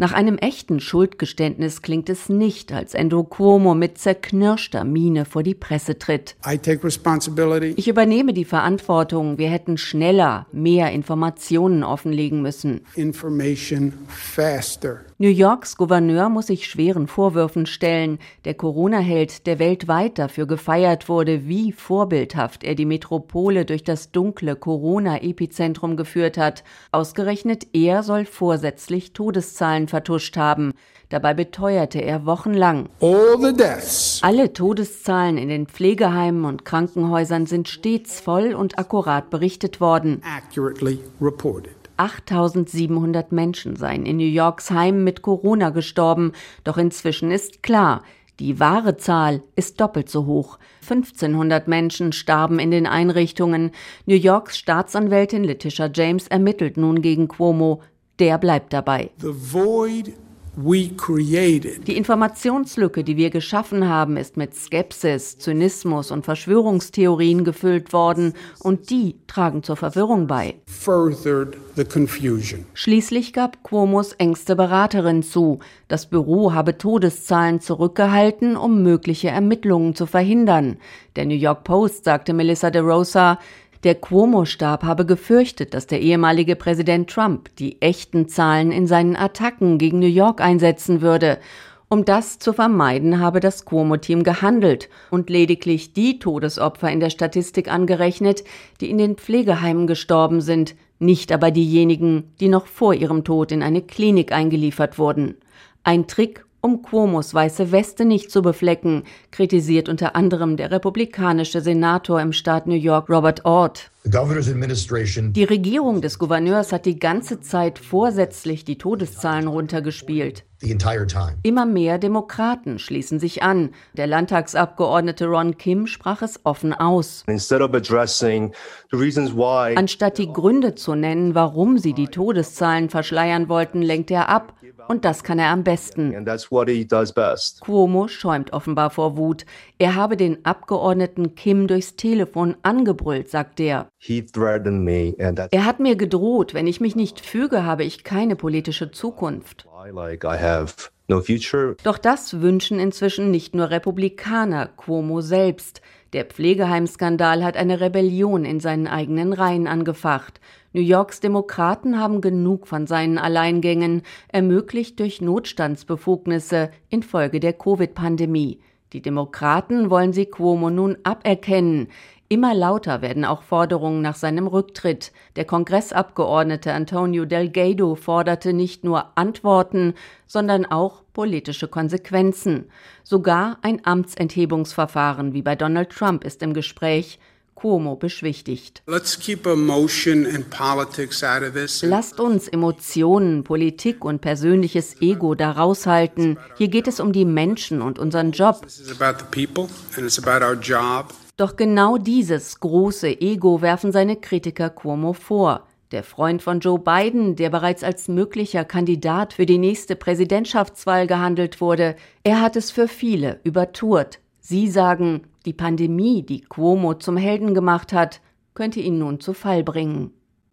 Nach einem echten Schuldgeständnis klingt es nicht, als Endo Cuomo mit zerknirschter Miene vor die Presse tritt. Ich übernehme die Verantwortung. Wir hätten schneller mehr Informationen offenlegen müssen. New Yorks Gouverneur muss sich schweren Vorwürfen stellen. Der Corona-Held, der weltweit dafür gefeiert wurde, wie vorbildhaft er die Metropole durch das dunkle Corona-Epizentrum geführt hat. Ausgerechnet er soll vorsätzlich Todeszahlen vertuscht haben. Dabei beteuerte er wochenlang. Alle Todeszahlen in den Pflegeheimen und Krankenhäusern sind stets voll und akkurat berichtet worden. 8700 Menschen seien in New Yorks Heimen mit Corona gestorben, doch inzwischen ist klar, die wahre Zahl ist doppelt so hoch. 1500 Menschen starben in den Einrichtungen. New Yorks Staatsanwältin Letitia James ermittelt nun gegen Cuomo der bleibt dabei. Die Informationslücke, die wir geschaffen haben, ist mit Skepsis, Zynismus und Verschwörungstheorien gefüllt worden und die tragen zur Verwirrung bei. Schließlich gab Cuomos engste Beraterin zu, das Büro habe Todeszahlen zurückgehalten, um mögliche Ermittlungen zu verhindern. Der New York Post sagte Melissa de Rosa, der Cuomo-Stab habe gefürchtet, dass der ehemalige Präsident Trump die echten Zahlen in seinen Attacken gegen New York einsetzen würde. Um das zu vermeiden, habe das Cuomo-Team gehandelt und lediglich die Todesopfer in der Statistik angerechnet, die in den Pflegeheimen gestorben sind, nicht aber diejenigen, die noch vor ihrem Tod in eine Klinik eingeliefert wurden. Ein Trick, um Cuomos weiße Weste nicht zu beflecken, kritisiert unter anderem der republikanische Senator im Staat New York Robert Ord. Die Regierung des Gouverneurs hat die ganze Zeit vorsätzlich die Todeszahlen runtergespielt. Immer mehr Demokraten schließen sich an. Der Landtagsabgeordnete Ron Kim sprach es offen aus. Anstatt die Gründe zu nennen, warum sie die Todeszahlen verschleiern wollten, lenkt er ab. Und das kann er am besten. Cuomo schäumt offenbar vor Wut. Er habe den Abgeordneten Kim durchs Telefon angebrüllt, sagt er. Er hat mir gedroht, wenn ich mich nicht füge, habe ich keine politische Zukunft. Doch das wünschen inzwischen nicht nur Republikaner, Cuomo selbst. Der Pflegeheimskandal hat eine Rebellion in seinen eigenen Reihen angefacht. New Yorks Demokraten haben genug von seinen Alleingängen, ermöglicht durch Notstandsbefugnisse infolge der Covid-Pandemie. Die Demokraten wollen sie Cuomo nun aberkennen. Immer lauter werden auch Forderungen nach seinem Rücktritt. Der Kongressabgeordnete Antonio Delgado forderte nicht nur Antworten, sondern auch politische Konsequenzen. Sogar ein Amtsenthebungsverfahren wie bei Donald Trump ist im Gespräch. Cuomo beschwichtigt. Lasst uns Emotionen, Politik und persönliches Ego da raushalten. Hier geht es um die Menschen und unseren Job. Doch genau dieses große Ego werfen seine Kritiker Cuomo vor. Der Freund von Joe Biden, der bereits als möglicher Kandidat für die nächste Präsidentschaftswahl gehandelt wurde, er hat es für viele übertourt. Sie sagen, die Pandemie, die Cuomo zum Helden gemacht hat, könnte ihn nun zu Fall bringen.